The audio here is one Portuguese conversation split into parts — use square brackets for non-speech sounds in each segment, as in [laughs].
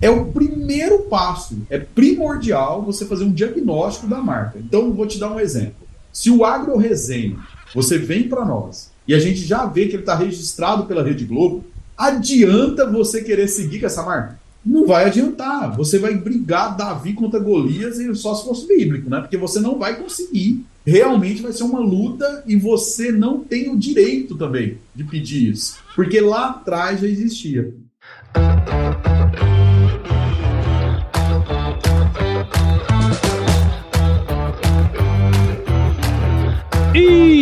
é o primeiro passo. É primordial você fazer um diagnóstico da marca. Então, vou te dar um exemplo. Se o Agro Resenha, você vem para nós e a gente já vê que ele está registrado pela Rede Globo, adianta você querer seguir com essa marca? Não vai adiantar. Você vai brigar Davi contra Golias e só se fosse bíblico, né? Porque você não vai conseguir. Realmente vai ser uma luta e você não tem o direito também de pedir isso. Porque lá atrás já existia.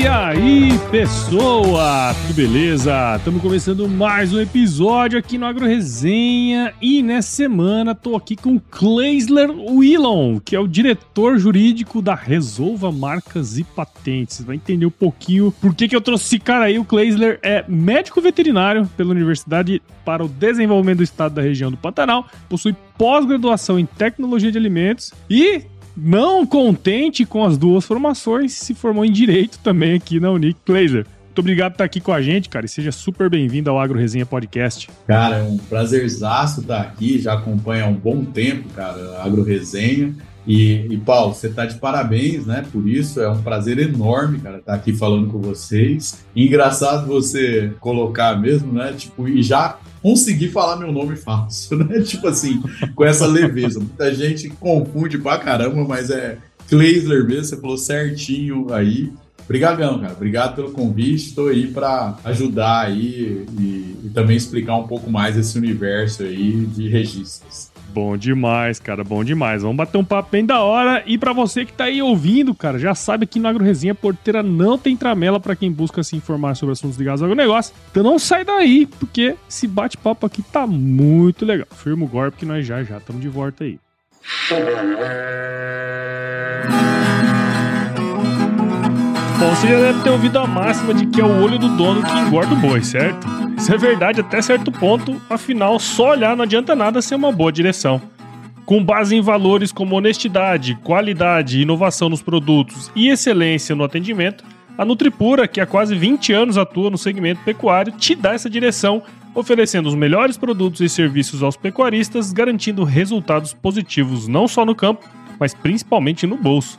Aí, pessoa, tudo beleza? Estamos começando mais um episódio aqui no Agro Resenha e nessa semana tô aqui com Kleisler Willon, que é o diretor jurídico da Resolva Marcas e Patentes. Vai entender um pouquinho por que, que eu trouxe esse cara aí. O Kleisler é médico veterinário pela Universidade para o Desenvolvimento do Estado da Região do Pantanal, possui pós-graduação em Tecnologia de Alimentos e não contente com as duas formações, se formou em Direito também aqui na Unique Glazer. Muito obrigado por estar aqui com a gente, cara, e seja super bem-vindo ao Agro Resenha Podcast. Cara, é um prazerzaço estar aqui, já acompanha há um bom tempo, cara, Agro Resenha. E, e, Paulo, você está de parabéns, né? Por isso é um prazer enorme, cara, estar aqui falando com vocês. Engraçado você colocar mesmo, né? Tipo, e já conseguir falar meu nome fácil, [laughs] né? Tipo assim, com essa leveza. Muita gente confunde pra caramba, mas é Kleisler mesmo, você falou certinho aí. Obrigadão, cara. Obrigado pelo convite. Estou aí para ajudar aí e, e, também explicar um pouco mais esse universo aí de registros. Bom demais, cara, bom demais. Vamos bater um papo bem da hora. E para você que tá aí ouvindo, cara, já sabe que no Agro Resenha Porteira não tem tramela para quem busca se informar sobre assuntos ligados ao negócio. Então não sai daí, porque esse bate-papo aqui tá muito legal. Firma o golpe que nós já já estamos de volta aí. Bom, você já deve ter ouvido a máxima de que é o olho do dono que engorda o boi, certo? Isso é verdade até certo ponto, afinal, só olhar não adianta nada ser uma boa direção. Com base em valores como honestidade, qualidade, inovação nos produtos e excelência no atendimento, a Nutripura, que há quase 20 anos atua no segmento pecuário, te dá essa direção, oferecendo os melhores produtos e serviços aos pecuaristas, garantindo resultados positivos não só no campo, mas principalmente no bolso.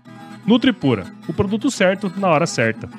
Nutripura, o produto certo na hora certa.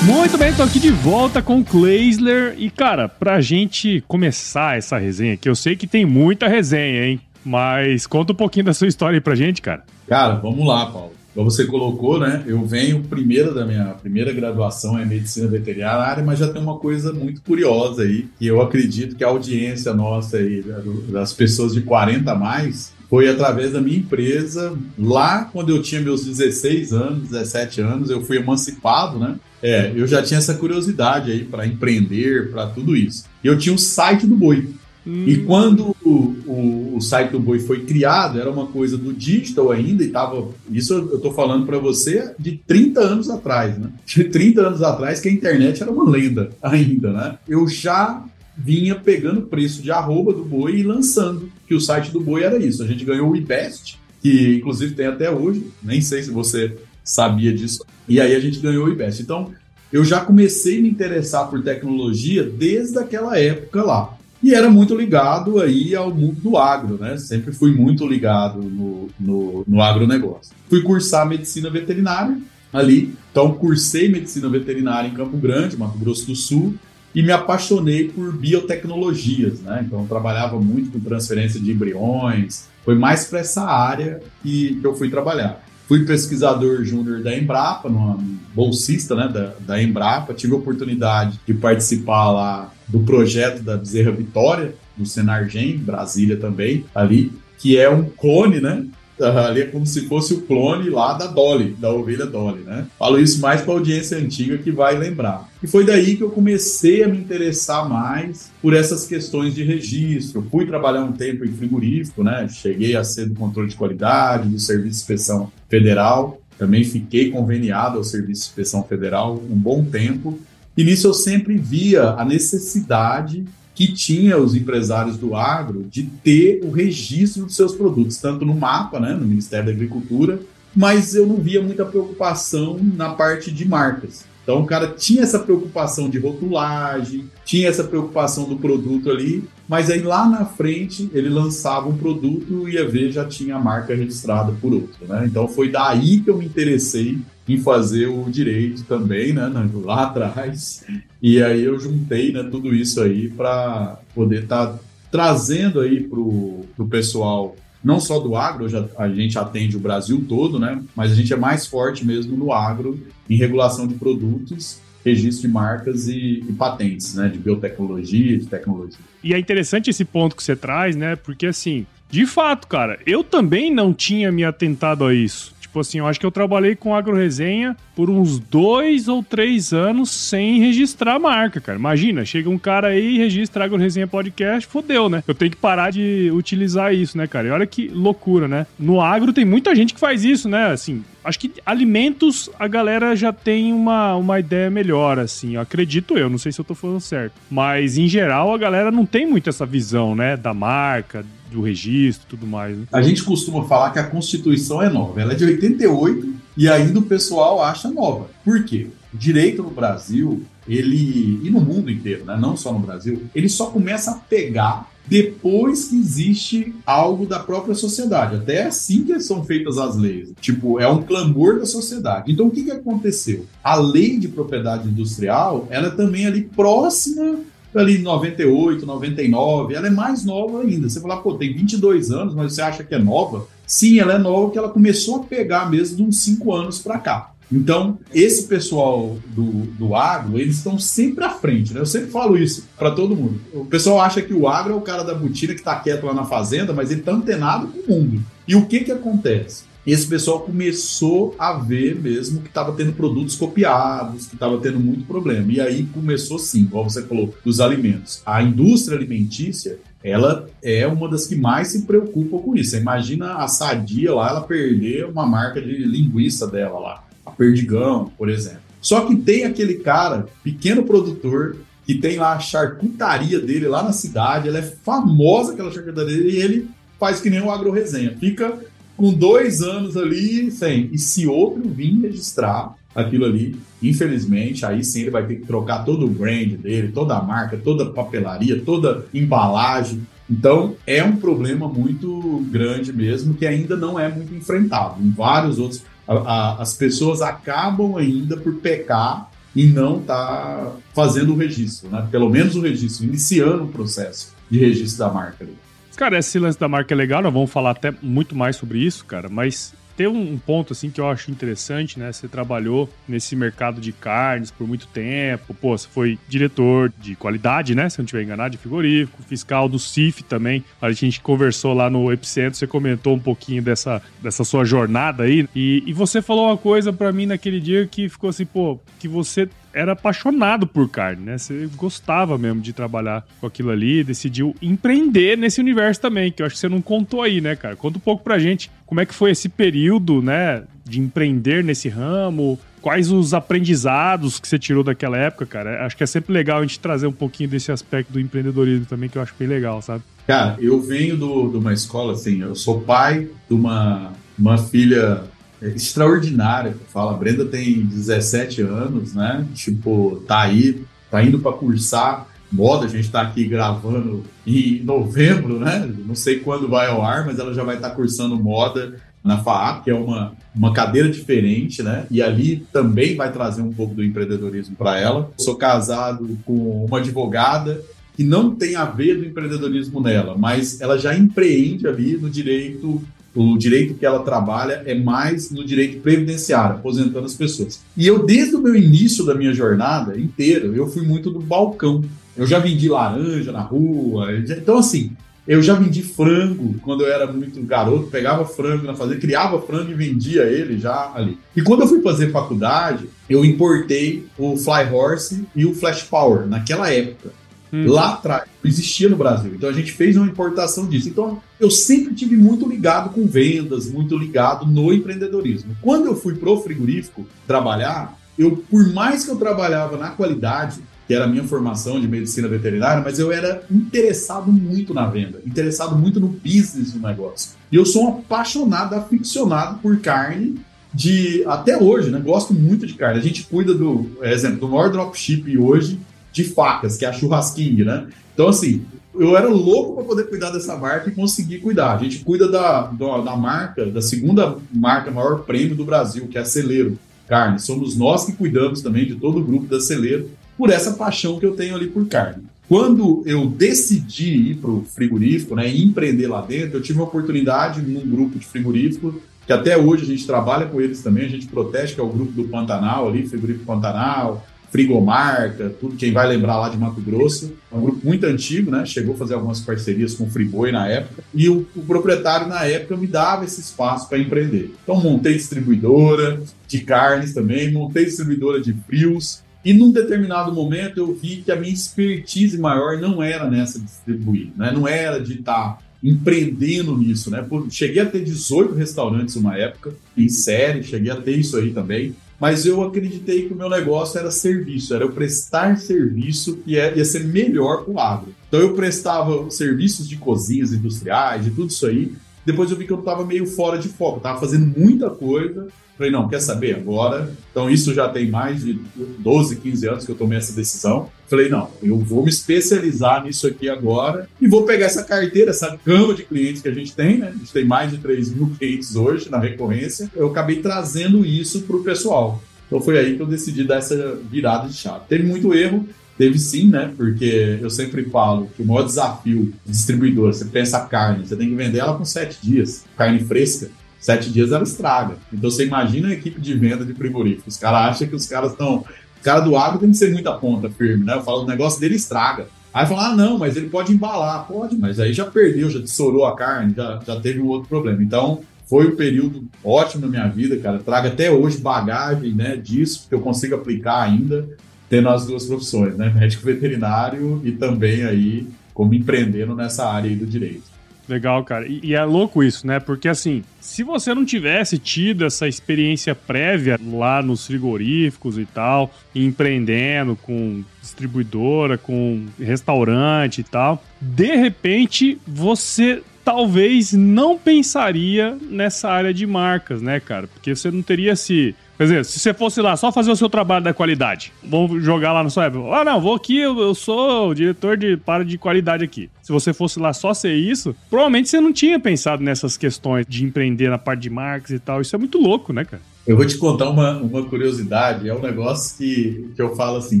Muito bem, tô aqui de volta com Kleisler. E, cara, pra gente começar essa resenha aqui, eu sei que tem muita resenha, hein? Mas conta um pouquinho da sua história aí pra gente, cara. Cara, vamos lá, Paulo. Como você colocou, né? Eu venho primeiro da minha primeira graduação em medicina veterinária, mas já tem uma coisa muito curiosa aí, que eu acredito que a audiência nossa aí, das pessoas de 40 a mais, foi através da minha empresa. Lá, quando eu tinha meus 16 anos, 17 anos, eu fui emancipado, né? É, eu já tinha essa curiosidade aí para empreender, para tudo isso. E eu tinha o site do Boi. Hum. E quando o, o, o, site do Boi foi criado, era uma coisa do digital ainda, e tava. Isso eu estou falando para você de 30 anos atrás, né? [laughs] De 30 anos atrás que a internet era uma lenda ainda, né? Eu já vinha pegando preço de arroba do boi e lançando, que o site do boi era isso. A gente ganhou o IBEST, que inclusive tem até hoje, nem sei se você sabia disso. E aí a gente ganhou o IBEST. Então, eu já comecei a me interessar por tecnologia desde aquela época lá e era muito ligado aí ao mundo do agro, né? Sempre fui muito ligado no, no, no agronegócio. Fui cursar medicina veterinária ali, então cursei medicina veterinária em Campo Grande, Mato Grosso do Sul, e me apaixonei por biotecnologias, né? Então trabalhava muito com transferência de embriões, foi mais para essa área que eu fui trabalhar. Fui pesquisador júnior da Embrapa, numa bolsista né, da, da Embrapa, tive a oportunidade de participar lá do projeto da Bezerra Vitória, do Senargem, Brasília também, ali, que é um clone, né? Ali é como se fosse o clone lá da Dolly, da ovelha Dolly, né? Falo isso mais para audiência antiga que vai lembrar. E foi daí que eu comecei a me interessar mais por essas questões de registro. Fui trabalhar um tempo em frigorífico, né? Cheguei a ser do controle de qualidade, do Serviço de Inspeção Federal. Também fiquei conveniado ao Serviço de Inspeção Federal um bom tempo. E nisso eu sempre via a necessidade que tinha os empresários do agro de ter o registro dos seus produtos, tanto no mapa, né, no Ministério da Agricultura, mas eu não via muita preocupação na parte de marcas. Então o cara tinha essa preocupação de rotulagem, tinha essa preocupação do produto ali, mas aí lá na frente ele lançava um produto e ia ver já tinha a marca registrada por outro, né? Então foi daí que eu me interessei em fazer o direito também, né, lá atrás. E aí eu juntei, né, tudo isso aí para poder estar tá trazendo aí para o pessoal não só do agro, já, a gente atende o Brasil todo, né? Mas a gente é mais forte mesmo no agro, em regulação de produtos, registro de marcas e, e, patentes, né? De biotecnologia, de tecnologia. E é interessante esse ponto que você traz, né? Porque assim, de fato, cara, eu também não tinha me atentado a isso. Tipo assim, eu acho que eu trabalhei com agroresenha por uns dois ou três anos sem registrar a marca, cara. Imagina, chega um cara aí e registra agroresenha podcast, fodeu, né? Eu tenho que parar de utilizar isso, né, cara? E olha que loucura, né? No agro tem muita gente que faz isso, né? Assim, acho que alimentos a galera já tem uma, uma ideia melhor, assim, acredito eu, não sei se eu tô falando certo. Mas em geral a galera não tem muito essa visão, né, da marca, do registro tudo mais. Né? A gente costuma falar que a Constituição é nova. Ela é de 88 e ainda o pessoal acha nova. Por quê? O direito no Brasil, ele e no mundo inteiro, né? não só no Brasil, ele só começa a pegar depois que existe algo da própria sociedade. Até é assim que são feitas as leis. Tipo, é um clamor da sociedade. Então, o que, que aconteceu? A lei de propriedade industrial, ela é também ali próxima ali 98, 99, ela é mais nova ainda. Você fala, pô, tem 22 anos, mas você acha que é nova? Sim, ela é nova, que ela começou a pegar mesmo de uns 5 anos para cá. Então, esse pessoal do, do agro, eles estão sempre à frente, né? Eu sempre falo isso para todo mundo. O pessoal acha que o agro é o cara da botina que está quieto lá na fazenda, mas ele está antenado com o mundo. E o que que acontece? Esse pessoal começou a ver mesmo que estava tendo produtos copiados, que estava tendo muito problema. E aí começou sim, como você falou, dos alimentos. A indústria alimentícia, ela é uma das que mais se preocupa com isso. Imagina a Sadia lá, ela perder uma marca de linguiça dela lá, a Perdigão, por exemplo. Só que tem aquele cara, pequeno produtor, que tem lá a charcutaria dele lá na cidade, ela é famosa aquela charcutaria dele, e ele faz que nem o Agro Resenha. Fica com dois anos ali sem. E se outro vir registrar aquilo ali, infelizmente, aí sim ele vai ter que trocar todo o brand dele, toda a marca, toda a papelaria, toda a embalagem. Então, é um problema muito grande mesmo, que ainda não é muito enfrentado. Em vários outros, a, a, as pessoas acabam ainda por pecar e não tá fazendo o registro, né? Pelo menos o registro, iniciando o processo de registro da marca ali. Cara, esse lance da marca é legal, nós vamos falar até muito mais sobre isso, cara, mas tem um, ponto assim que eu acho interessante, né? Você trabalhou nesse mercado de carnes por muito tempo, pô, você foi diretor de qualidade, né? Se eu não estiver enganado, de frigorífico, fiscal do CIF também. A gente conversou lá no Epicentro, você comentou um pouquinho dessa, dessa sua jornada aí. E, e você falou uma coisa para mim naquele dia que ficou assim, pô, que você era apaixonado por carne, né? Você gostava mesmo de trabalhar com aquilo ali, decidiu empreender nesse universo também, que eu acho que você não contou aí, né, cara? Conta um pouco pra gente como é que foi esse período, né, de empreender nesse ramo, quais os aprendizados que você tirou daquela época, cara? Acho que é sempre legal a gente trazer um pouquinho desse aspecto do empreendedorismo também, que eu acho bem legal, sabe? Cara, eu venho de uma escola, assim, eu sou pai de uma, uma filha extraordinária. Fala, a Brenda tem 17 anos, né? Tipo, tá aí, tá indo para cursar moda. A gente está aqui gravando em novembro, né? Não sei quando vai ao ar, mas ela já vai estar tá cursando moda na FAAP, que é uma, uma cadeira diferente, né? E ali também vai trazer um pouco do empreendedorismo para ela. Sou casado com uma advogada que não tem a ver do empreendedorismo nela, mas ela já empreende ali no direito o direito que ela trabalha é mais no direito previdenciário, aposentando as pessoas. E eu, desde o meu início da minha jornada inteira, eu fui muito do balcão. Eu já vendi laranja na rua. Então, assim, Eu já vendi frango quando eu era muito garoto, pegava frango na fazenda, criava frango e vendia ele já ali. E quando eu fui fazer faculdade, eu importei o Fly Horse e o Flash Power naquela época. Hum. Lá atrás, não existia no Brasil. Então a gente fez uma importação disso. Então eu sempre tive muito ligado com vendas, muito ligado no empreendedorismo. Quando eu fui pro frigorífico trabalhar, eu, por mais que eu trabalhava na qualidade, que era a minha formação de medicina veterinária, mas eu era interessado muito na venda, interessado muito no business do negócio. E eu sou um apaixonado, aficionado por carne de até hoje, né? Gosto muito de carne. A gente cuida do, exemplo, do maior dropship hoje de facas, que é a Churrasking, né? Então, assim, eu era louco para poder cuidar dessa marca e conseguir cuidar. A gente cuida da, da, da, marca, da segunda marca maior prêmio do Brasil, que é a Celeiro Carne. Somos nós que cuidamos também de todo o grupo da Celeiro por essa paixão que eu tenho ali por carne. Quando eu decidi ir para o frigorífico né, empreender lá dentro, eu tive uma oportunidade num grupo de frigorífico que até hoje a gente trabalha com eles também, a gente protege, que é o grupo do Pantanal ali, Frigorífico Pantanal, Frigomarca, tudo quem vai lembrar lá de Mato Grosso. É um grupo muito antigo, né? Chegou a fazer algumas parcerias com o Friboi na época. E o, o proprietário, na época, me dava esse espaço para empreender. Então, montei distribuidora de carnes também, montei distribuidora de frios. E num determinado momento eu vi que a minha expertise maior não era nessa distribuir, né? não era de estar tá empreendendo nisso, né? Cheguei a ter 18 restaurantes uma época, em série, cheguei a ter isso aí também mas eu acreditei que o meu negócio era serviço, era eu prestar serviço que é, ia ser melhor para o agro. Então eu prestava serviços de cozinhas industriais, de tudo isso aí. Depois eu vi que eu estava meio fora de foco, estava fazendo muita coisa Falei, não, quer saber agora? Então, isso já tem mais de 12, 15 anos que eu tomei essa decisão. Falei, não, eu vou me especializar nisso aqui agora e vou pegar essa carteira, essa gama de clientes que a gente tem, né? A gente tem mais de 3 mil clientes hoje na recorrência. Eu acabei trazendo isso para o pessoal. Então, foi aí que eu decidi dar essa virada de chave. Teve muito erro, Teve sim, né? Porque eu sempre falo que o maior desafio de distribuidor, você pensa a carne, você tem que vender ela com sete dias, carne fresca sete dias ela estraga. Então você imagina a equipe de venda de frigoríficos. Os caras acham que os caras estão. O cara do agro tem que ser muita ponta firme, né? Eu falo, o negócio dele estraga. Aí fala, ah, não, mas ele pode embalar. Pode, mas aí já perdeu, já tesourou a carne, já, já teve um outro problema. Então, foi um período ótimo na minha vida, cara. Traga até hoje bagagem, né, disso, que eu consigo aplicar ainda, tendo as duas profissões, né? Médico veterinário e também aí como empreendendo nessa área aí do direito. Legal, cara. E, e, é louco isso, né? Porque assim, se você não tivesse tido essa experiência prévia lá nos frigoríficos e tal, empreendendo com distribuidora, com restaurante e tal, de repente você talvez não pensaria nessa área de marcas, né, cara? Porque você não teria se Quer dizer, se você fosse lá só fazer o seu trabalho da qualidade, vamos jogar lá na sua época. Ah, não, vou aqui, eu, eu sou o diretor de para de qualidade aqui. Se você fosse lá só ser isso, provavelmente você não tinha pensado nessas questões de empreender na parte de marcas e tal. Isso é muito louco, né, cara? Eu vou te contar uma, uma curiosidade, é um negócio que, que eu falo assim,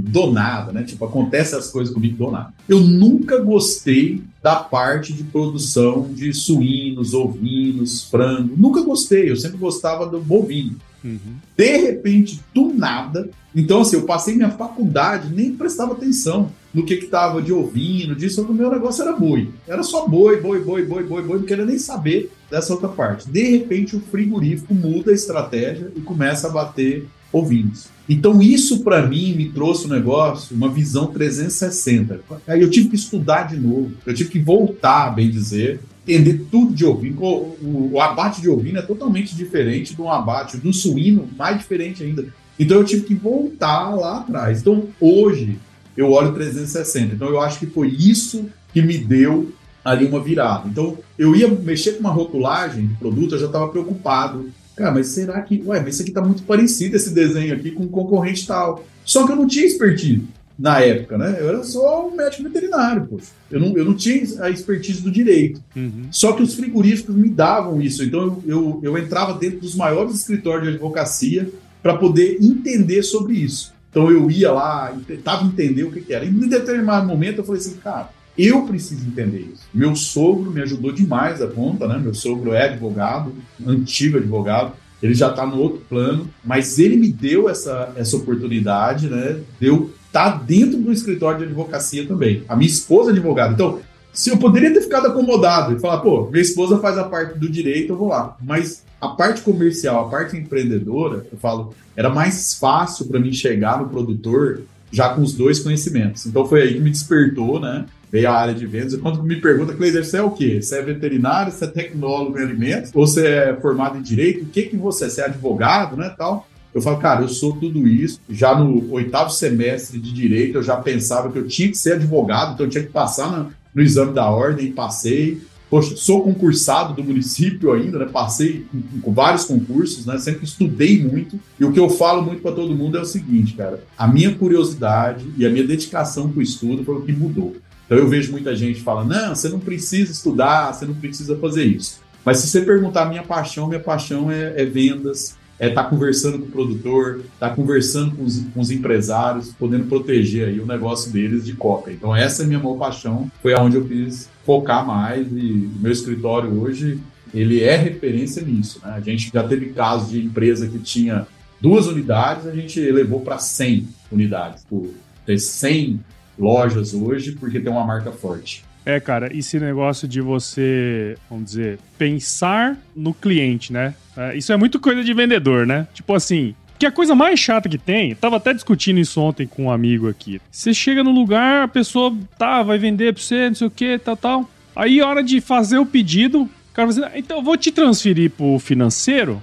do nada, né? Tipo, acontece as coisas comigo do nada. Eu nunca gostei da parte de produção de suínos, ovinos, frango. Nunca gostei, eu sempre gostava do bovino. Uhum. De repente, do nada. Então, assim, eu passei minha faculdade, nem prestava atenção no que que tava de ouvindo, disso, o meu negócio era boi. Era só boi, boi, boi, boi, boi, boi, não queria nem saber dessa outra parte. De repente, o frigorífico muda a estratégia e começa a bater ovinos. Então, isso para mim me trouxe um negócio, uma visão 360. Aí eu tive que estudar de novo, eu tive que voltar, bem dizer, entender tudo de ovino. O, o, o, abate de ovino é totalmente diferente um abate do suíno, mais diferente ainda. Então eu tive que voltar lá atrás. Então hoje eu olho 360. Então eu acho que foi isso que me deu ali uma virada. Então eu ia mexer com uma rotulagem de produto, eu já estava preocupado. Cara, mas será que. Ué, mas isso aqui está muito parecido esse desenho aqui com um concorrente tal. Só que eu não tinha expertise na época, né? Eu era só um médico veterinário, poxa. Eu não, eu não tinha a expertise do direito. Uhum. Só que os frigoríficos me davam isso. Então eu, eu, eu entrava dentro dos maiores escritórios de advocacia para poder entender sobre isso. Então eu ia lá, tentava entender o que, que era. E em determinado momento eu falei assim, cara, eu preciso entender isso. Meu sogro me ajudou demais a conta, né? Meu sogro é advogado, antigo advogado ele já está no outro plano, mas ele me deu essa, essa oportunidade, né? Deu tá dentro do escritório de advocacia também. A minha esposa é advogada. Então, Se eu poderia ter ficado acomodado e falar, pô, minha esposa faz a parte do direito, eu vou lá. Mas a parte comercial, a parte empreendedora, eu falo, era mais fácil para mim chegar no produtor já com os dois conhecimentos. Então foi aí que me despertou, né? Veio a área de vendas. Quando me pergunta, Cleiser, você é o quê? Você é veterinário, você é tecnólogo em alimentos? Ou você é formado em direito? O que que você é? Você é advogado, né, tal? Eu falo, cara, eu sou tudo isso. Já no oitavo semestre de direito, eu já pensava que eu tinha que ser advogado, então eu tinha que passar no, exame da ordem, passei. Poxa, sou concursado do município ainda, né? Passei com vários concursos, né? Sempre estudei muito. E o que eu falo muito para todo mundo é o seguinte, cara: a minha curiosidade e a minha dedicação para o estudo foi o que mudou. Então eu vejo muita gente falando: não, você não precisa estudar, você não precisa fazer isso. Mas se você perguntar minha paixão, minha paixão é, é vendas, é estar tá conversando com o produtor, estar tá conversando com os, com os, empresários, podendo proteger aí o negócio deles de cópia. Então essa é a minha maior paixão, foi aonde eu quis focar mais e meu escritório hoje ele é referência nisso. Né? A gente já teve casos de empresa que tinha duas unidades, a gente elevou para 100 unidades, por ter 100 lojas hoje, porque tem uma marca forte. É, cara, esse negócio de você, vamos dizer, pensar no cliente, né? É, isso é muito coisa de vendedor, né? Tipo assim, que a coisa mais chata que tem, tava até discutindo isso ontem com um amigo aqui. Você chega no lugar, a pessoa tá, vai vender pra você, não sei o que, tal, tal. Aí, hora de fazer o pedido, o cara vai dizer, então eu vou te transferir pro financeiro.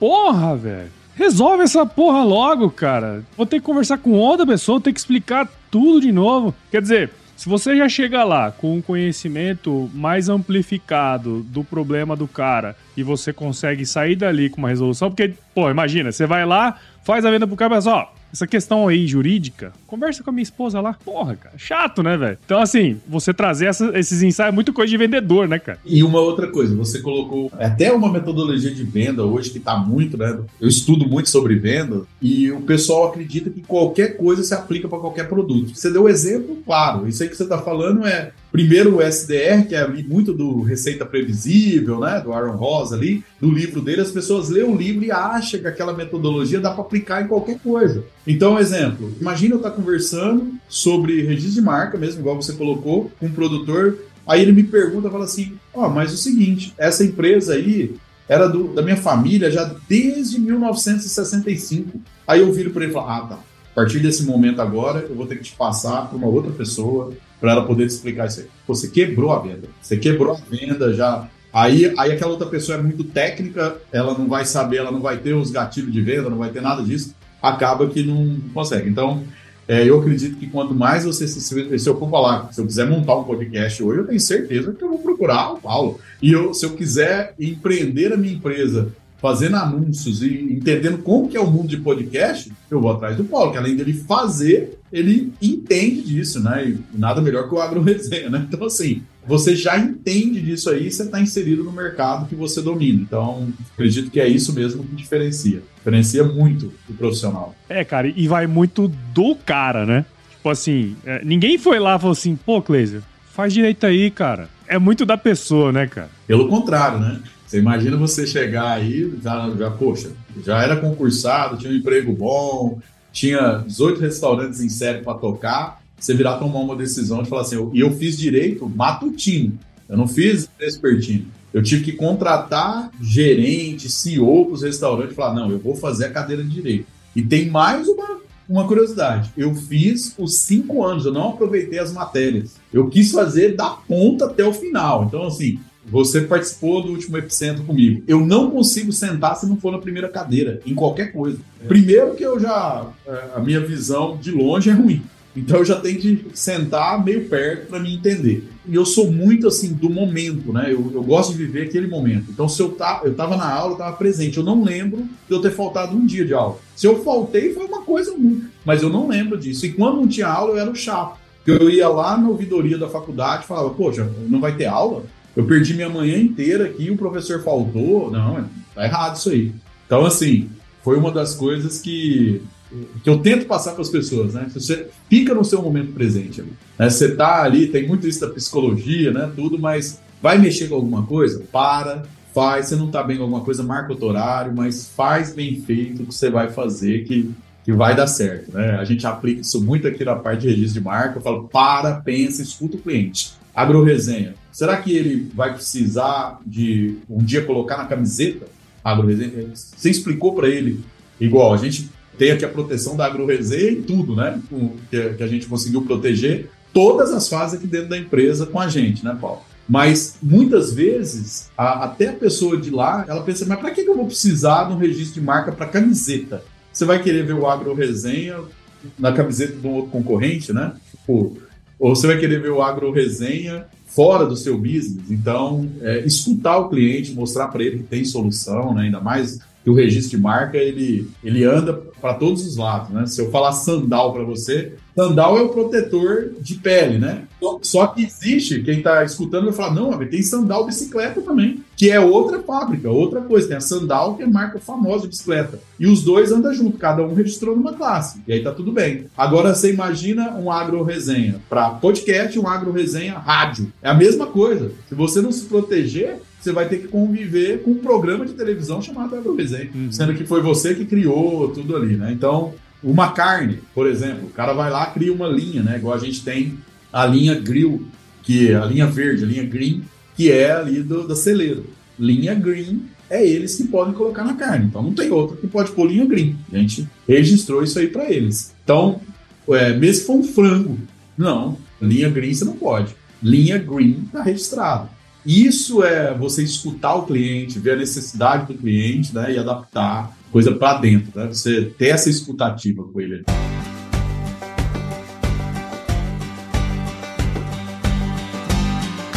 Porra, velho. Resolve essa porra logo, cara. Vou ter que conversar com outra pessoa, vou ter que explicar tudo de novo. Quer dizer, se você já chega lá com um conhecimento mais amplificado do problema do cara e você consegue sair dali com uma resolução, porque, pô, imagina, você vai lá, faz a venda pro cara ó, essa questão aí jurídica, conversa com a minha esposa lá. Porra, cara, chato, né, velho? Então, assim, você trazer essa, esses ensaios é muito coisa de vendedor, né, cara? E uma outra coisa, você colocou até uma metodologia de venda hoje que tá muito, né? Eu estudo muito sobre venda e o pessoal acredita que qualquer coisa se aplica para qualquer produto. Você deu exemplo, claro. Isso aí que você tá falando é Primeiro o SDR, que é muito do Receita Previsível, né, do Aaron Ross ali, do livro dele, as pessoas lêem o livro e acham que aquela metodologia dá para aplicar em qualquer coisa. Então, exemplo, imagina eu estar tá conversando sobre registro de marca, mesmo igual você colocou, com um produtor, aí ele me pergunta, fala assim, ó, oh, mas o seguinte, essa empresa aí era do, da minha família já desde 1965. Aí eu viro para ele e falo, ah, tá, a partir desse momento agora, eu vou ter que te passar para uma outra pessoa, para ela poder te explicar isso aí. Você quebrou a venda. Você quebrou a venda já. Aí, aí aquela outra pessoa é muito técnica, ela não vai saber, ela não vai ter os gatilhos de venda, não vai ter nada disso, acaba que não consegue. Então, é, eu acredito que quanto mais você se, se eu for falar, se eu quiser montar um podcast hoje, eu tenho certeza que eu vou procurar o Paulo. E eu, se eu quiser empreender a minha empresa fazendo anúncios e entendendo como que é o mundo de podcast, eu vou atrás do Paulo, que além dele fazer, ele entende disso, né? E nada melhor que o agro resenha, né? Então, assim, você já entende disso aí, você está inserido no mercado que você domina. Então, acredito que é isso mesmo que diferencia. Diferencia muito o profissional. É, cara, e vai muito do cara, né? Tipo assim, é, ninguém foi lá e falou assim, pô, Cleiser, faz direito aí, cara. É muito da pessoa, né, cara? Pelo contrário, né? Você imagina você chegar aí, já, já, poxa, já era concursado, tinha um emprego bom, tinha 18 restaurantes em série para tocar, você virar tomar uma decisão de falar assim, e eu, eu fiz direito matutino, eu não fiz vespertino. Eu tive que contratar gerente, CEO para os restaurantes e falar, não, eu vou fazer a cadeira de direito. E tem mais uma, uma curiosidade. Eu fiz os cinco anos, eu não aproveitei as matérias. Eu quis fazer da ponta até o final. Então, assim, você participou do último epicentro comigo. Eu não consigo sentar se não for na primeira cadeira, em qualquer coisa. É. Primeiro que eu já. É, a minha visão de longe é ruim. Então eu já tenho que sentar meio perto para me entender. E eu sou muito assim do momento, né? Eu, eu, gosto de viver aquele momento. Então, se eu, tá, eu tava na aula, eu tava presente. Eu não lembro de eu ter faltado um dia de aula. Se eu faltei, foi uma coisa muito. Mas eu não lembro disso. E quando não tinha aula, eu era o chato. Eu ia lá na ouvidoria da faculdade e falava, poxa, não vai ter aula? Eu perdi minha manhã inteira aqui, o professor faltou. Não, tá errado isso aí. Então, assim, foi uma das coisas que, que eu tento passar para as pessoas, né? Você fica no seu momento presente. Né? Você tá ali, tem muito isso da psicologia, né? Tudo, mas vai mexer com alguma coisa? Para, faz. Você não tá bem com alguma coisa, marca o horário, mas faz bem feito o que você vai fazer, que, que vai dar certo, né? A gente aplica isso muito aqui na parte de registro de marca. Eu falo, para, pensa, escuta o cliente agroresenha. Será que ele vai precisar de um dia colocar na camiseta agroresenha? Você explicou para ele, igual, a gente tem aqui a proteção da agroresenha e tudo, né? Que a gente conseguiu proteger todas as fases aqui dentro da empresa com a gente, né, Paulo? Mas muitas vezes, a, até a pessoa de lá, ela pensa, mas para que, eu vou precisar de um registro de marca para camiseta? Você vai querer ver o agro resenha na camiseta de um outro concorrente, né? Tipo, ou você vai querer ver o agro resenha fora do seu business. Então, é, escutar o cliente, mostrar para ele que tem solução, né? ainda mais que o registro de marca ele, ele anda para todos os lados, né? Se eu falar sandal para você, sandal é o protetor de pele, né? Só que existe, quem está escutando vai falar, não, tem sandal bicicleta também, que é outra fábrica, outra coisa. Tem a sandal, que é marca famosa de bicicleta. E os dois andam junto, cada um registrou numa classe. E aí tá tudo bem. Agora você imagina um agro resenha para podcast e um agro resenha rádio. É a mesma coisa. Se você não se proteger, você vai ter que conviver com um programa de televisão chamado Agroresenha, uhum. sendo que foi você que criou tudo ali, né? Então, uma carne, por exemplo, o cara vai lá cria uma linha, né? Igual a gente tem a linha grill, que é a linha verde, a linha green, que é ali do, da celeira. Linha green é eles que podem colocar na carne. Então não tem outro que pode pôr linha green. A gente registrou isso aí para eles. Então, é, mesmo que for um frango, não, linha green você não pode. Linha green está registrado. Isso é você escutar o cliente, ver a necessidade do cliente né, e adaptar coisa para dentro. Né? Você ter essa escutativa com ele.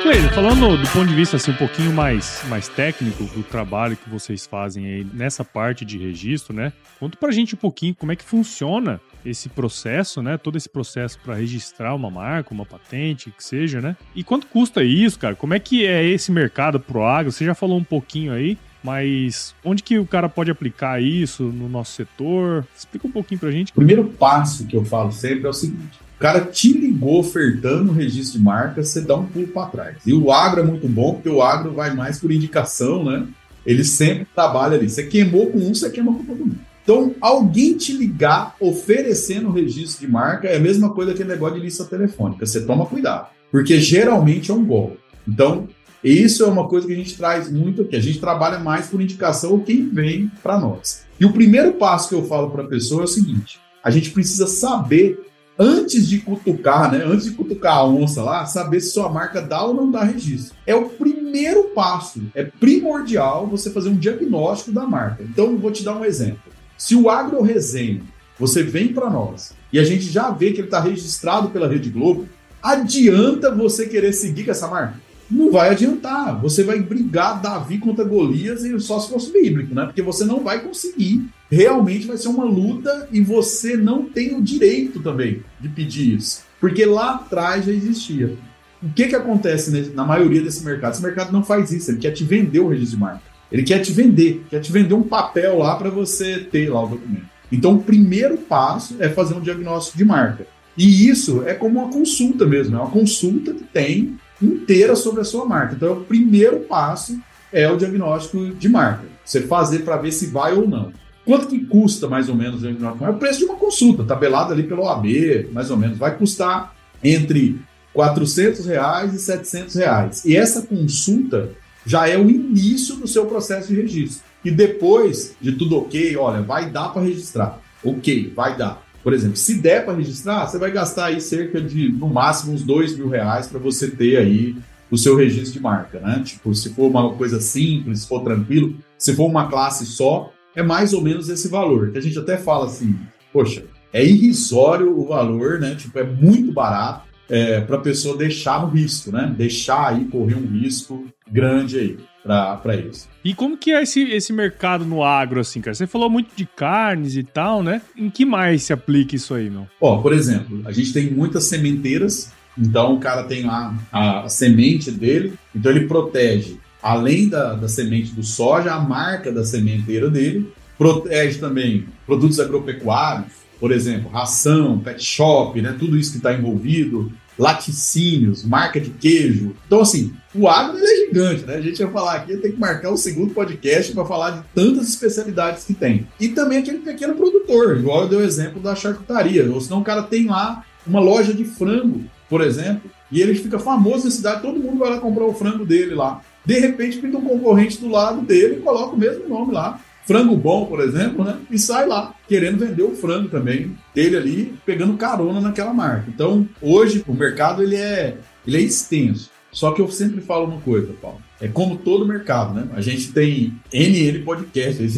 E Cleiton, falando do ponto de vista assim, um pouquinho mais, mais técnico do trabalho que vocês fazem aí nessa parte de registro, né? Conta pra gente um pouquinho como é que funciona esse processo, né? Todo esse processo para registrar uma marca, uma patente, que seja, né? E quanto custa isso, cara? Como é que é esse mercado pro agro? Você já falou um pouquinho aí, mas onde que o cara pode aplicar isso no nosso setor? Explica um pouquinho pra gente. O primeiro passo que eu falo sempre é o seguinte: cara te ligou ofertando o registro de marca, você dá um pulo para trás. E o agro é muito bom, porque o agro vai mais por indicação, né? Ele sempre trabalha ali. Você queimou com um, você queima com todo mundo. Então, alguém te ligar oferecendo o registro de marca é a mesma coisa que negócio de lista telefônica. Você toma cuidado, porque geralmente é um golpe. Então, isso é uma coisa que a gente traz muito aqui. A gente trabalha mais por indicação ou quem vem para nós. E o primeiro passo que eu falo para a pessoa é o seguinte: a gente precisa saber antes de cutucar, né? Antes de cutucar a onça lá, saber se sua marca dá ou não dá registro. É o primeiro passo. É primordial você fazer um diagnóstico da marca. Então, vou te dar um exemplo. Se o Agro Resenha, você vem para nós e a gente já vê que ele está registrado pela Rede Globo, adianta você querer seguir com essa marca? Não vai adiantar. Você vai brigar Davi contra Golias e só se fosse bíblico, né? Porque você não vai conseguir realmente vai ser uma luta e você não tem o direito também de pedir isso. Porque lá atrás já existia. O que, que acontece na maioria desse mercado? Esse mercado não faz isso, ele quer te vender o registro de marca. Ele quer te vender, quer te vender um papel lá para você ter lá o documento. Então, o primeiro passo é fazer um diagnóstico de marca. E isso é como uma consulta mesmo, é uma consulta que tem inteira sobre a sua marca. Então, o primeiro passo é o diagnóstico de marca. Você fazer para ver se vai ou não. Quanto que custa mais ou menos É o preço de uma consulta, tabelado ali pelo OAB, mais ou menos. Vai custar entre 400 reais e 700 reais. E essa consulta já é o início do seu processo de registro. E depois de tudo ok, olha, vai dar para registrar. Ok, vai dar. Por exemplo, se der para registrar, você vai gastar aí cerca de, no máximo, uns dois mil reais para você ter aí o seu registro de marca, né? Tipo, se for uma coisa simples, se for tranquilo, se for uma classe só, é mais ou menos esse valor. Que a gente até fala assim, poxa, é irrisório o valor, né? Tipo, é muito barato é, para a pessoa deixar no risco, né? Deixar aí correr um risco grande aí para isso. E como que é esse, esse mercado no agro, assim, cara? Você falou muito de carnes e tal, né? Em que mais se aplica isso aí, meu? Ó, por exemplo, a gente tem muitas sementeiras, então o cara tem lá a, a semente dele, então ele protege, além da, da semente do soja, a marca da sementeira dele, protege também produtos agropecuários, por exemplo, ração, pet shop, né? Tudo isso que está envolvido, laticínios, marca de queijo. Então, assim, o agro é gigante, né? A gente vai falar aqui, tem que marcar o segundo podcast para falar de tantas especialidades que tem. E também aquele pequeno produtor, igual eu dei o exemplo da charcutaria. Ou senão o cara tem lá uma loja de frango, por exemplo, e ele fica famoso na cidade, todo mundo vai lá comprar o frango dele lá. De repente, pinta um concorrente do lado dele e coloca o mesmo nome lá frango bom, por exemplo, né? E sai lá querendo vender o frango também dele ali, pegando carona naquela marca. Então, hoje o mercado ele é, ele é extenso. Só que eu sempre falo uma coisa, Paulo. É como todo mercado, né? A gente tem NN podcasts.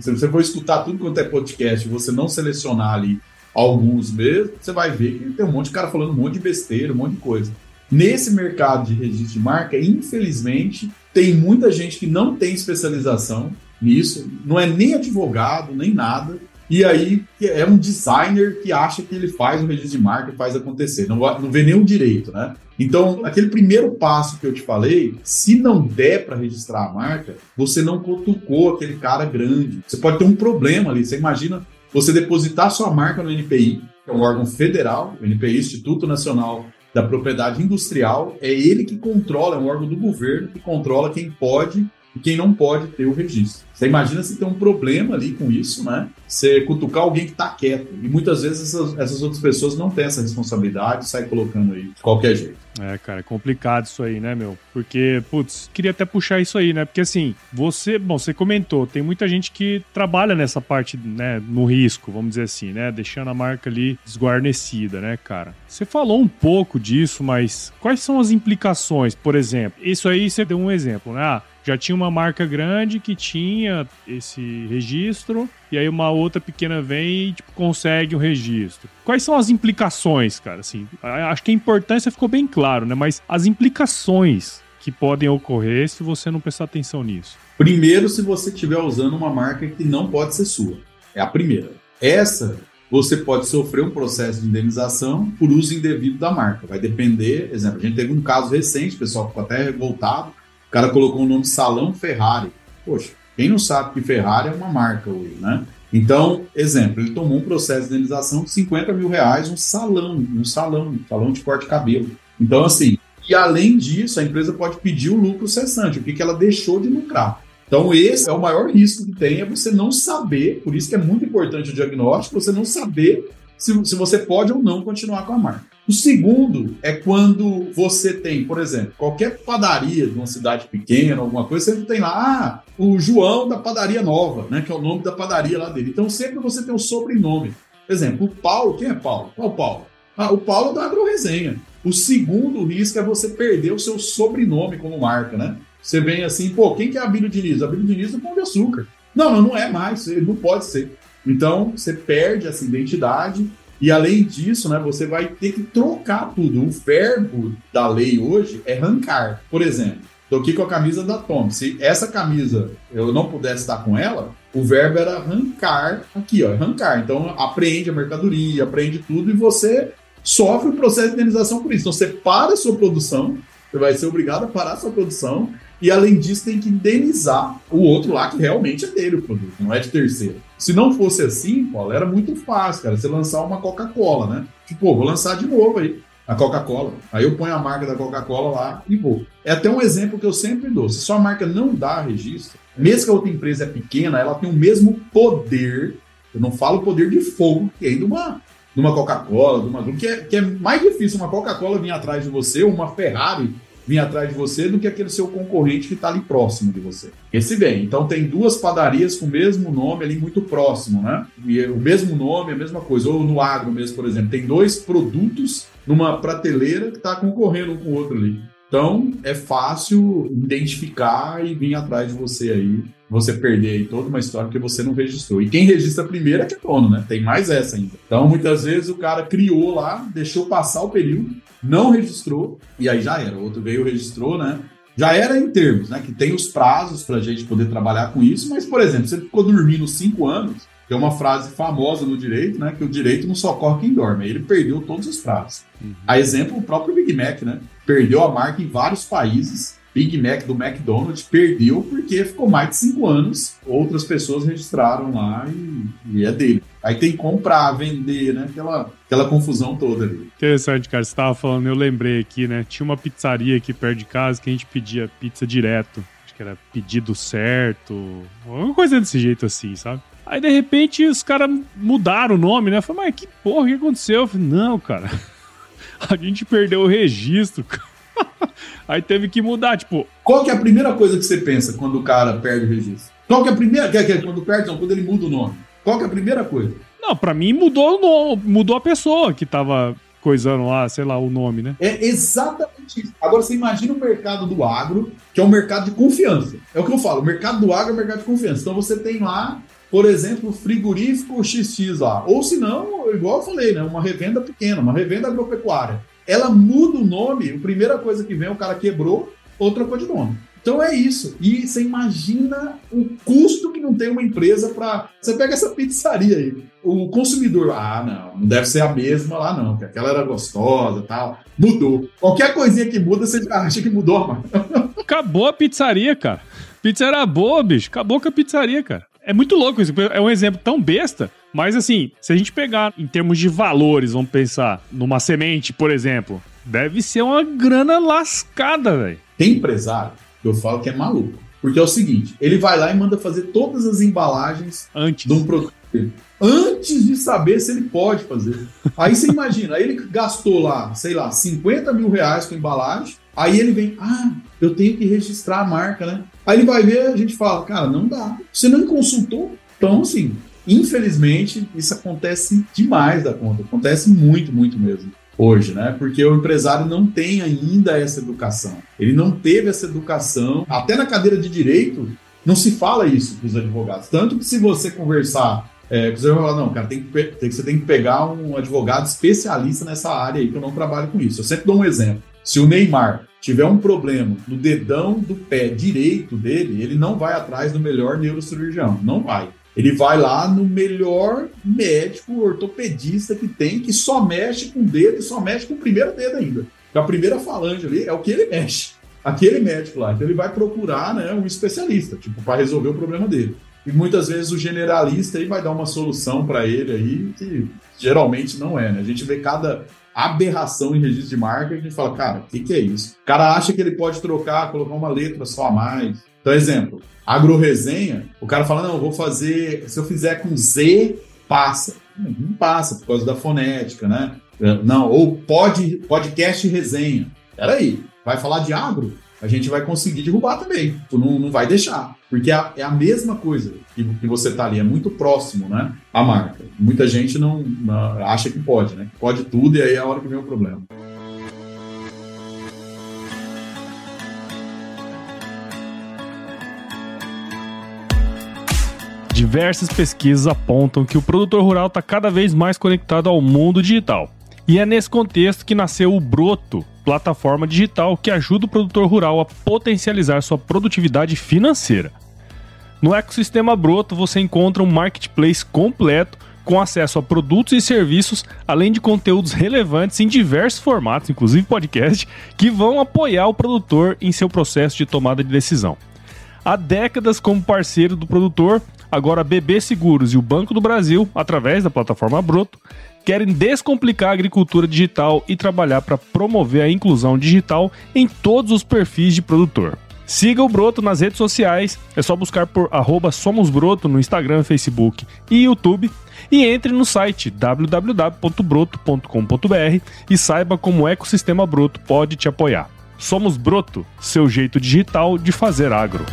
Se você for escutar tudo quanto é podcast, você não selecionar ali alguns mesmo, você vai ver que tem um monte de cara falando um monte de besteira, um monte de coisa. Nesse mercado de registro de marca, infelizmente, tem muita gente que não tem especialização nisso, não é nem advogado, nem nada. E aí é um designer que acha que ele faz o registro de marca e faz acontecer, não, não vê nenhum direito, né? Então, aquele primeiro passo que eu te falei, se não der para registrar a marca, você não cutucou aquele cara grande. Você pode ter um problema ali. Você imagina você depositar sua marca no NPI, que é um órgão federal, o NPI, Instituto Nacional da Propriedade Industrial, é ele que controla, é um órgão do governo que controla quem pode e quem não pode ter o registro. Você imagina se tem um problema ali com isso, né? Você cutucar alguém que está quieto. E muitas vezes essas, essas, outras pessoas não têm essa responsabilidade saem colocando aí de qualquer jeito. É, cara, é complicado isso aí, né, meu? Porque, putz, queria até puxar isso aí, né? Porque assim, você, bom, você comentou, tem muita gente que trabalha nessa parte, né, no risco, vamos dizer assim, né? Deixando a marca ali desguarnecida, né, cara? Você falou um pouco disso, mas quais são as implicações, por exemplo? Isso aí você deu um exemplo, né? Ah, já tinha uma marca grande que tinha esse registro, e aí uma outra pequena vem e tipo, consegue o um registro. Quais são as implicações, cara? Assim, acho que a importância ficou bem claro, né? Mas as implicações que podem ocorrer se você não prestar atenção nisso. Primeiro, se você estiver usando uma marca que não pode ser sua. É a primeira. Essa você pode sofrer um processo de indenização por uso indevido da marca. Vai depender, exemplo, a gente teve um caso recente, o pessoal ficou até revoltado, cara colocou o nome Salão Ferrari. Poxa, quem não sabe que Ferrari é uma marca hoje, né? Então, exemplo, ele tomou um processo de indenização de 50 mil reais, um salão, um salão, um salão de corte de cabelo. Então, assim, e além disso, a empresa pode pedir o lucro cessante, o que, que ela deixou de lucrar. Então, esse é o maior risco que tem, é você não saber, por isso que é muito importante o diagnóstico, você não saber se, se você pode ou não continuar com a marca. O segundo é quando você tem, por exemplo, qualquer padaria de uma cidade pequena, alguma coisa, sempre tem lá, ah, o João da Padaria Nova, né? Que é o nome da padaria lá dele. Então sempre você tem o um sobrenome. Por exemplo, o Paulo, quem é Paulo? Qual Paulo? Ah, o Paulo da AgroResenha. O segundo risco é você perder o seu sobrenome como marca, né? Você vem assim, pô, quem que é Abílio Diniz? Abílio Diniz do Pão de Açúcar. Não, não, não é mais, não pode ser. Então, você perde essa identidade e além disso, né, você vai ter que trocar tudo. O verbo da lei hoje é arrancar. Por exemplo, estou aqui com a camisa da Tom. Se essa camisa eu não pudesse estar com ela, o verbo era arrancar aqui, ó, arrancar. Então apreende a mercadoria, apreende tudo e você sofre o processo de indenização por isso. Então você para a sua produção, você vai ser obrigado a parar a sua produção e além disso tem que indenizar o outro lá que realmente é dele o produto, não é de terceiro. Se não fosse assim, Paulo, era muito fácil, cara, você lançar uma Coca-Cola, né? Tipo, vou lançar de novo aí a Coca-Cola. Aí eu ponho a marca da Coca-Cola lá e vou. É até um exemplo que eu sempre dou. Se sua marca não dá registro, mesmo que a outra empresa é pequena, ela tem o mesmo poder. Eu não falo poder de fogo, que é ainda uma, numa Coca-Cola, numa que é, que é mais difícil uma Coca-Cola vir atrás de você, uma Ferrari vir atrás de você, do que aquele seu concorrente que está ali próximo de você. Esse bem. Então tem duas padarias com o mesmo nome ali muito próximo, né? E o mesmo nome, a mesma coisa. Ou no agro mesmo, por exemplo, tem dois produtos numa prateleira que está concorrendo um com o outro ali. Então é fácil identificar e vir atrás de você aí você perder aí toda uma história porque você não registrou. E quem registra primeiro é que é dono, né? Tem mais essa ainda. Então, muitas vezes o cara criou lá, deixou passar o período, não registrou, e aí já era. O outro veio, registrou, né? Já era em termos, né? Que tem os prazos para a gente poder trabalhar com isso, mas, por exemplo, você ficou dormindo cinco anos, tem uma frase famosa no direito, né? Que o direito não socorre quem dorme. Ele perdeu todos os prazos. Uhum. A exemplo, o próprio Big Mac, né? Perdeu a marca em vários países Big Mac do McDonald's perdeu porque ficou mais de cinco anos. Outras pessoas registraram lá e, e é dele. Aí tem que comprar, vender, né? Aquela, aquela confusão toda ali. Interessante, cara. Você tava falando, eu lembrei aqui, né? Tinha uma pizzaria aqui perto de casa que a gente pedia pizza direto. Acho que era pedido certo. Uma coisa desse jeito assim, sabe? Aí de repente os caras mudaram o nome, né? Eu falei, mas que porra, o que aconteceu? Eu falei, não, cara. [laughs] A gente perdeu o registro, cara. [laughs] Aí teve que mudar, tipo. Qual que é a primeira coisa que você pensa quando o cara perde o registro? Qual que é a primeira. Quando perde, não, quando ele muda o nome. Qual que é a primeira coisa? Não, pra mim mudou o nome, mudou a pessoa que tava coisando lá, sei lá, o nome, né? É exatamente isso. Agora você imagina o mercado do agro, que é um mercado de confiança. É o que eu falo, o mercado do agro é um mercado de confiança. Então você tem lá, por exemplo, o frigorífico XX lá. Ou se não, igual eu falei, né? Uma revenda pequena, uma revenda agropecuária ela muda o nome, a primeira coisa que vem, o cara quebrou, ou trocou de nome. Então é isso. E você imagina o custo que não tem uma empresa para. Você pega essa pizzaria aí. O consumidor, ah, não, não deve ser a mesma lá, não, porque aquela era gostosa tal. Mudou. Qualquer coisinha que muda, você acha que mudou, [laughs] mano. Acabou a pizzaria, cara. Pizza era boa, bicho. Acabou com a pizzaria, cara. É muito louco isso. É um exemplo tão besta. Mas assim, se a gente pegar em termos de valores, vamos pensar numa semente, por exemplo, deve ser uma grana lascada, velho. Tem empresário que eu falo que é maluco. Porque é o seguinte, ele vai lá e manda fazer todas as embalagens antes de um produto antes de saber se ele pode fazer. Aí você imagina, aí ele gastou lá, sei lá, 50 mil reais com embalagem, aí ele vem, ah, eu tenho que registrar a marca, né? Aí ele vai ver, a gente fala, cara, não dá. Você não consultou? Então, assim, infelizmente, isso acontece demais da conta. Acontece muito, muito mesmo hoje, né? Porque o empresário não tem ainda essa educação. Ele não teve essa educação. Até na cadeira de direito, não se fala isso para os advogados. Tanto que se você conversar é, você vai falar, não, cara, tem que, tem, você tem que pegar um advogado especialista nessa área aí, que eu não trabalho com isso. Eu sempre dou um exemplo. Se o Neymar tiver um problema no dedão do pé direito dele, ele não vai atrás do melhor neurocirurgião. Não vai. Ele vai lá no melhor médico ortopedista que tem, que só mexe com o dedo e só mexe com o primeiro dedo ainda. A primeira falange ali é o que ele mexe. Aquele médico lá. Então ele vai procurar né, um especialista, tipo, para resolver o problema dele. E muitas vezes o generalista aí vai dar uma solução para ele aí, que geralmente não é, né? A gente vê cada aberração em registro de marca a gente fala, cara, o que, que é isso? O cara acha que ele pode trocar, colocar uma letra só a mais. Então, exemplo, agroresenha, o cara fala, não, eu vou fazer, se eu fizer com Z, passa. Não passa, por causa da fonética, né? Não, ou pode, podcast resenha. Peraí, vai falar de agro? A gente vai conseguir derrubar também. Tu não, não vai deixar. Porque é a, é a mesma coisa que, que você está ali, é muito próximo, né? A marca. Muita gente não, não acha que pode, né? Pode tudo e aí é a hora que vem o problema. Diversas pesquisas apontam que o produtor rural está cada vez mais conectado ao mundo digital. E é nesse contexto que nasceu o Broto, plataforma digital que ajuda o produtor rural a potencializar sua produtividade financeira. No ecossistema Broto você encontra um marketplace completo com acesso a produtos e serviços, além de conteúdos relevantes em diversos formatos, inclusive podcast, que vão apoiar o produtor em seu processo de tomada de decisão. Há décadas como parceiro do produtor, agora a BB Seguros e o Banco do Brasil, através da plataforma Broto, querem descomplicar a agricultura digital e trabalhar para promover a inclusão digital em todos os perfis de produtor. Siga o Broto nas redes sociais, é só buscar por @somosbroto no Instagram, Facebook e YouTube. E entre no site www.broto.com.br e saiba como o ecossistema Broto pode te apoiar. Somos Broto, seu jeito digital de fazer agro.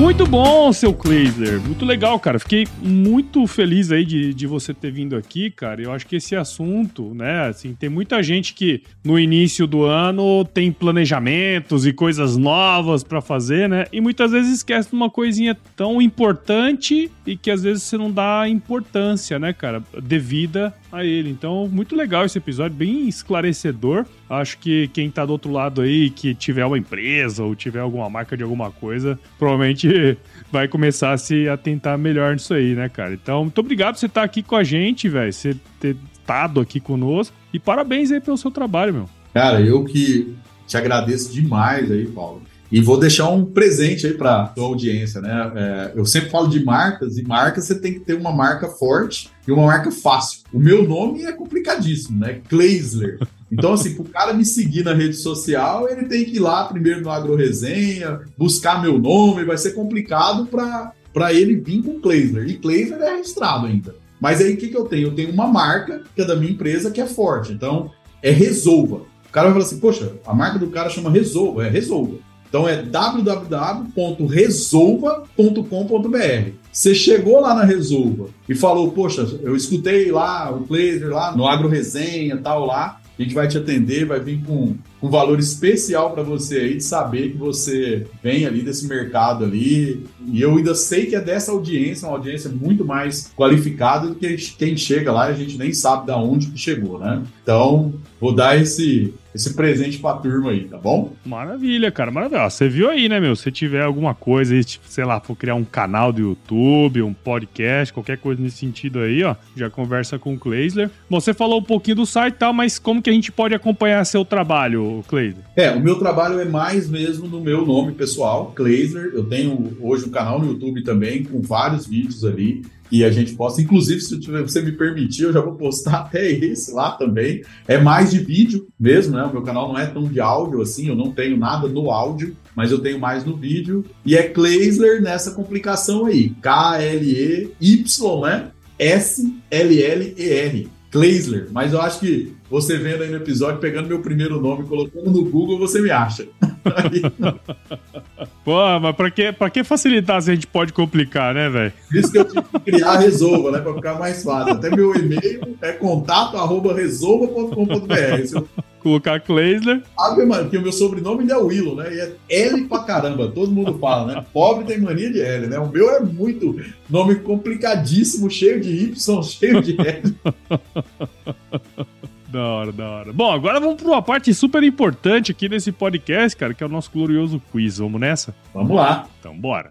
Muito bom, seu Kleisler. Muito legal, cara. Fiquei muito feliz aí de, de você ter vindo aqui, cara. Eu acho que esse assunto, né, assim, tem muita gente que no início do ano tem planejamentos e coisas novas para fazer, né? E muitas vezes esquece uma coisinha tão importante e que às vezes você não dá importância, né, cara, devida a ele. Então, muito legal esse episódio, bem esclarecedor. Acho que quem tá do outro lado aí, que tiver uma empresa ou tiver alguma marca de alguma coisa, provavelmente [laughs] vai começar a se atentar melhor nisso aí, né, cara? Então, muito obrigado por você estar aqui com a gente, velho, você ter estado aqui conosco. E parabéns aí pelo seu trabalho, meu. Cara, eu que te agradeço demais aí, Paulo. E vou deixar um presente aí para tua audiência, né? É, eu sempre falo de marcas, e marcas você tem que ter uma marca forte e uma marca fácil. O meu nome é complicadíssimo, né? Kleisler. Então, assim, para o cara me seguir na rede social, ele tem que ir lá primeiro no AgroResenha, buscar meu nome, vai ser complicado para ele vir com Kleisler. E Kleisler é registrado ainda. Mas aí o que, que eu tenho? Eu tenho uma marca, que é da minha empresa, que é forte. Então, é Resolva. O cara vai falar assim, poxa, a marca do cara chama Resolva, é Resolva. Então é www.resolva.com.br. Você chegou lá na Resolva e falou, poxa, eu escutei lá o Blazer lá no Agro Resenha tal lá, a gente vai te atender, vai vir com um valor especial para você aí de saber que você vem ali desse mercado ali. E eu ainda sei que é dessa audiência, uma audiência muito mais qualificada do que quem chega lá a gente nem sabe da onde que chegou, né? Então, vou dar esse esse presente pra turma aí, tá bom? Maravilha, cara, maravilha. Você viu aí, né, meu? Se tiver alguma coisa aí, tipo, sei lá, for criar um canal do YouTube, um podcast, qualquer coisa nesse sentido aí, ó, já conversa com o Kleisler. Você falou um pouquinho do site e tal, mas como que a gente pode acompanhar seu trabalho, Kleisler? É, o meu trabalho é mais mesmo no meu nome pessoal, Kleisler. Eu tenho hoje um canal no YouTube também com vários vídeos ali e a gente possa, inclusive, se você me permitir, eu já vou postar [laughs] até esse lá também. É mais de vídeo mesmo, né? O meu canal não é tão de áudio assim, eu não tenho nada no áudio, mas eu tenho mais no vídeo. E é Kleisler nessa complicação aí, K-L-E-Y, né? S-L-L-E-R. Kleisler, mas eu acho que você vendo aí no episódio, pegando meu primeiro nome, colocando no Google, você me acha. [laughs] Pô, mas pra que, pra que facilitar se a gente pode complicar, né, velho? Por isso que eu tive que criar a Resolva, né? Pra ficar mais fácil. Até meu e-mail é contato arroba resolva.com.br. Colocar Kleisler. Sabe, mano, que o meu sobrenome ainda é Willow, né? E é L pra caramba, todo mundo fala, né? Pobre tem mania de L, né? O meu é muito nome complicadíssimo, cheio de Y, [laughs] cheio de L. [laughs] Da hora, da hora. Bom, agora vamos para uma parte super importante aqui desse podcast, cara, que é o nosso glorioso quiz. Vamos nessa? Vamos lá. Então, bora.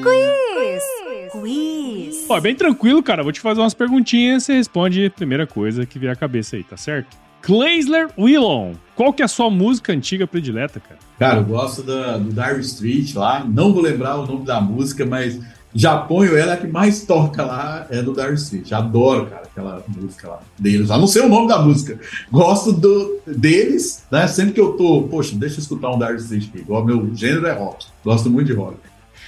Quiz! Quiz! Ó, bem tranquilo, cara. Vou te fazer umas perguntinhas e você responde a primeira coisa que vier à cabeça aí, tá certo? Kleisler Willon, qual que é a sua música antiga predileta, cara? Cara, eu gosto da, do Dire Street lá. Não vou lembrar o nome da música, mas já ponho ela, a que mais toca lá é do Darcy. Já adoro, cara, aquela música lá deles. Já não sei o nome da música. Gosto do, deles, né? Sempre que eu tô, poxa, deixa eu escutar um Darcy aqui. Igual meu gênero é rock. Gosto muito de rock.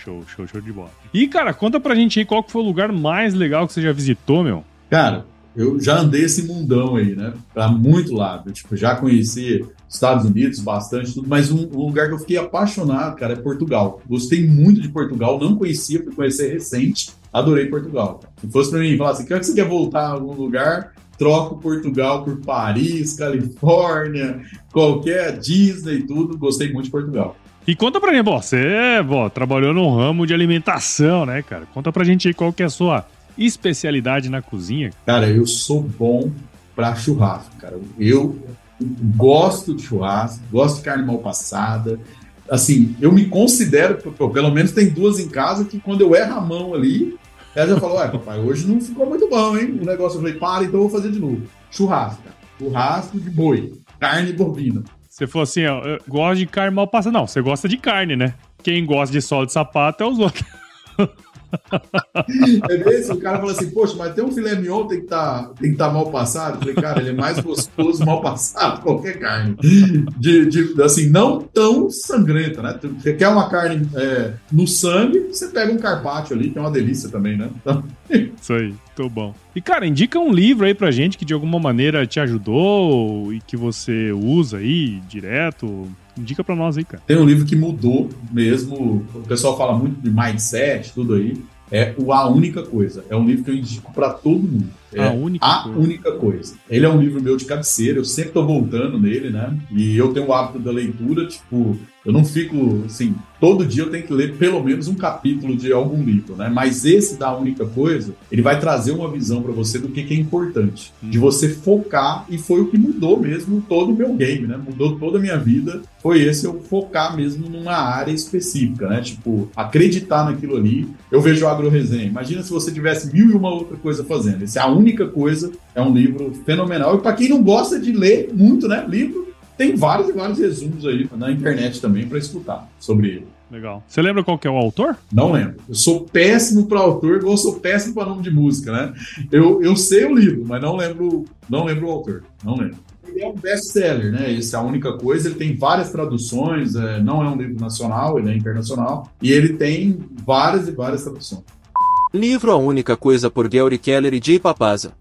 Show, show, show de bola. E, cara, conta pra gente aí qual que foi o lugar mais legal que você já visitou, meu. Cara, eu já andei esse mundão aí, né? Pra muito lado. Tipo, já conheci Estados Unidos bastante, tudo, mas um, um, lugar que eu fiquei apaixonado, cara, é Portugal. Gostei muito de Portugal, não conhecia, fui conhecer recente, adorei Portugal. Se fosse pra mim falar assim, que você quer voltar a algum lugar, troco Portugal por Paris, Califórnia, qualquer Disney tudo, gostei muito de Portugal. E conta pra mim, bom, você bom, trabalhou no ramo de alimentação, né, cara? Conta pra gente aí qual que é a sua especialidade na cozinha. Cara, eu sou bom pra churrasco, cara. Eu gosto de churrasco, gosto de carne mal passada. Assim, eu me considero, pelo menos tem duas em casa, que quando eu erro a mão ali, ela já falou: Ué, papai, hoje não ficou muito bom, hein? O negócio eu falei: para, então eu vou fazer de novo. Churrasco, churrasco de boi, carne bovina. Você falou assim, ó, eu gosto de carne mal passada. Não, você gosta de carne, né? Quem gosta de sol de sapato é os outros. [laughs] É mesmo? O cara fala assim, poxa, mas tem um filé mignon tem que tá, estar tá mal passado. Eu falei, cara, ele é mais gostoso mal passado qualquer carne. De, de, assim, não tão sangrenta, né? Você quer uma carne é, no sangue, você pega um carpaccio ali, que é uma delícia também, né? Então... [laughs] Isso aí, tô bom. E, cara, indica um livro aí pra gente que de alguma maneira te ajudou e que você usa aí direto. Indica pra nós aí, cara. Tem um livro que mudou mesmo. O pessoal fala muito de mindset, tudo aí. É o A Única Coisa. É um livro que eu indico para todo mundo. É a única a coisa. única coisa. Ele é um livro meu de cabeceira, eu sempre tô voltando nele, né? E eu tenho o hábito da leitura, tipo, eu não fico assim, todo dia eu tenho que ler pelo menos um capítulo de algum livro, né? Mas esse da única coisa, ele vai trazer uma visão para você do que, que é importante, de você focar e foi o que mudou mesmo todo o meu game, né? Mudou toda a minha vida. Foi esse eu focar mesmo numa área específica, né? Tipo, acreditar naquilo ali. Eu vejo o Agro Resenha. Imagina se você tivesse mil e uma outra coisa fazendo. Esse é a única coisa, é um livro fenomenal. E para quem não gosta de ler muito, né? Livro, tem vários e vários resumos aí na internet também para escutar sobre ele. Legal. Você lembra qual que é o autor? Não lembro. Eu sou péssimo para autor, igual eu sou péssimo para nome de música, né? Eu, eu sei o livro, mas não lembro, não lembro o autor. Não lembro. Ele é um best-seller, né? Essa é a única coisa. Ele tem várias traduções, é, não é um livro nacional, ele é internacional. E ele tem várias e várias traduções. Livro A Única Coisa por Gary Keller e Jay Papaza.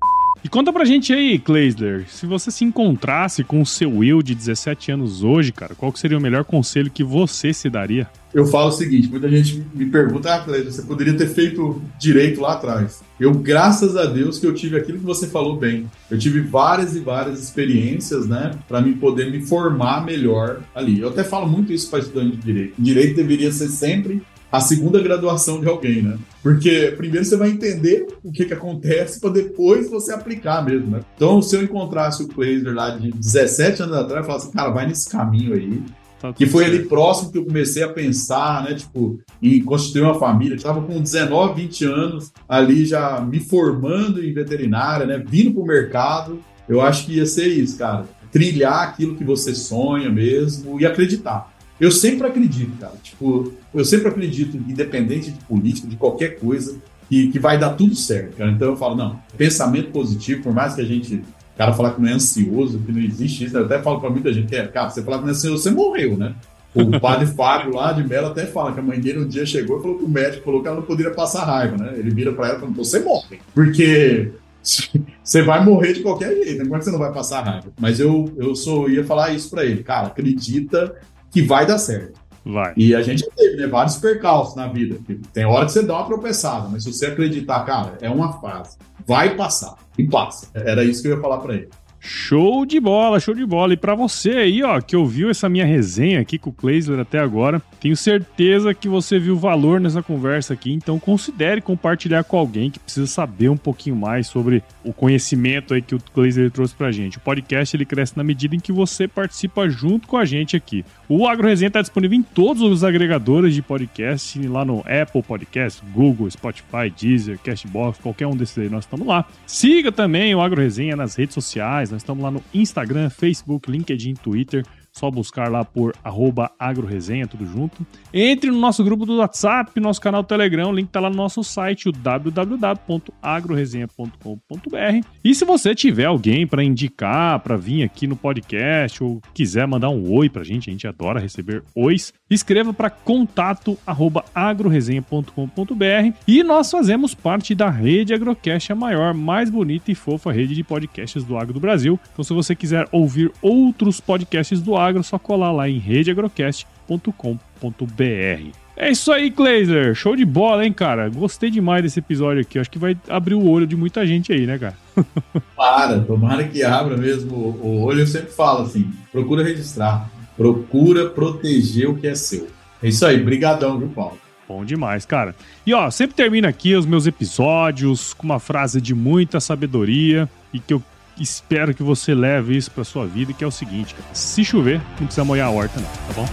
E conta pra gente aí, Kleisler, se você se encontrasse com o seu eu de 17 anos hoje, cara, qual seria o melhor conselho que você se daria? Eu falo o seguinte, muita gente me pergunta, ah, Kleisler, você poderia ter feito direito lá atrás. Eu, graças a Deus, que eu tive aquilo que você falou bem. Eu tive várias e várias experiências, né, para me poder me formar melhor ali. Eu até falo muito isso para estudante de direito. Direito deveria ser sempre a segunda graduação de alguém, né? Porque primeiro você vai entender o que, que acontece para depois você aplicar mesmo, né? Então, se eu encontrasse o Glazer lá de 17 anos atrás, eu falasse, cara, vai nesse caminho aí. Tá Que foi ali próximo que eu comecei a pensar, né? Tipo, em constituir uma família. Eu tava com 19, 20 anos, ali já me formando em veterinária, né? Vindo pro mercado. Eu acho que ia ser isso, cara. Trilhar aquilo que você sonha mesmo e acreditar. Eu sempre acredito, cara. Tipo, eu sempre acredito, independente de política, de qualquer coisa, que, que vai dar tudo certo, cara. Então eu falo, não, pensamento positivo, por mais que a gente. O cara falar que não é ansioso, que não existe isso, eu até falo pra muita gente que é, cara, você falar que não é ansioso, você morreu, né? O [laughs] padre Fábio lá de Mello até fala que a mãe dele um dia chegou e falou que o médico falou que ela não poderia passar raiva, né? Ele vira pra ela e fala, você morre. Porque [laughs] você vai morrer de qualquer jeito, né? como é que você não vai passar raiva? Mas eu, eu só ia falar isso pra ele, cara, acredita que vai dar certo. Vai. E a gente teve né, vários percalços na vida. Tem hora que você dá uma tropeçada, mas se você acreditar, cara, é uma fase. Vai passar. E passa. Era isso que eu ia falar pra ele. Show de bola, show de bola. E pra você aí, ó, que ouviu essa minha resenha aqui com o Kleisler até agora, tenho certeza que você viu valor nessa conversa aqui, então considere compartilhar com alguém que precisa saber um pouquinho mais sobre o conhecimento aí que o Kleisler trouxe pra gente. O podcast ele cresce na medida em que você participa junto com a gente aqui. O Agro Resenha está disponível em todos os agregadores de podcast, lá no Apple Podcast, Google, Spotify, Deezer, Cashbox, qualquer um desses aí, nós estamos lá. Siga também o Agro Resenha nas redes sociais, nós estamos lá no Instagram, Facebook, LinkedIn, Twitter. Só buscar lá por arroba agroresenha, tudo junto. Entre no nosso grupo do WhatsApp, nosso canal Telegram, o link tá lá no nosso site, o www.agroresenha.com.br. E se você tiver alguém para indicar, para vir aqui no podcast, ou quiser mandar um oi pra gente, a gente adora receber ois, escreva para contato arroba agroresenha.com.br e nós fazemos parte da rede Agrocast, a maior, mais bonita e fofa rede de podcasts do agro do Brasil. Então se você quiser ouvir outros podcasts do agro, é só colar lá em redeagrocast.com.br. É isso aí, Glazer. Show de bola, hein, cara? Gostei demais desse episódio aqui. Acho que vai abrir o olho de muita gente aí, né, cara? [laughs] Para, tomara que abra mesmo o olho. Eu sempre falo assim: procura registrar, procura proteger o que é seu. É isso aí, brigadão, viu, Paulo? Bom demais, cara. E ó, sempre termino aqui os meus episódios com uma frase de muita sabedoria e que eu espero que você leve isso pra sua vida, que é o seguinte, cara. Se chover, não precisa molhar a horta, não, tá bom?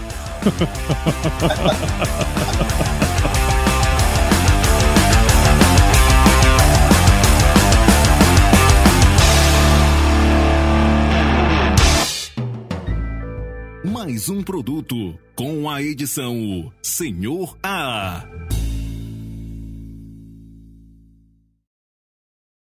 [laughs] mais um produto com a edição Senhor A.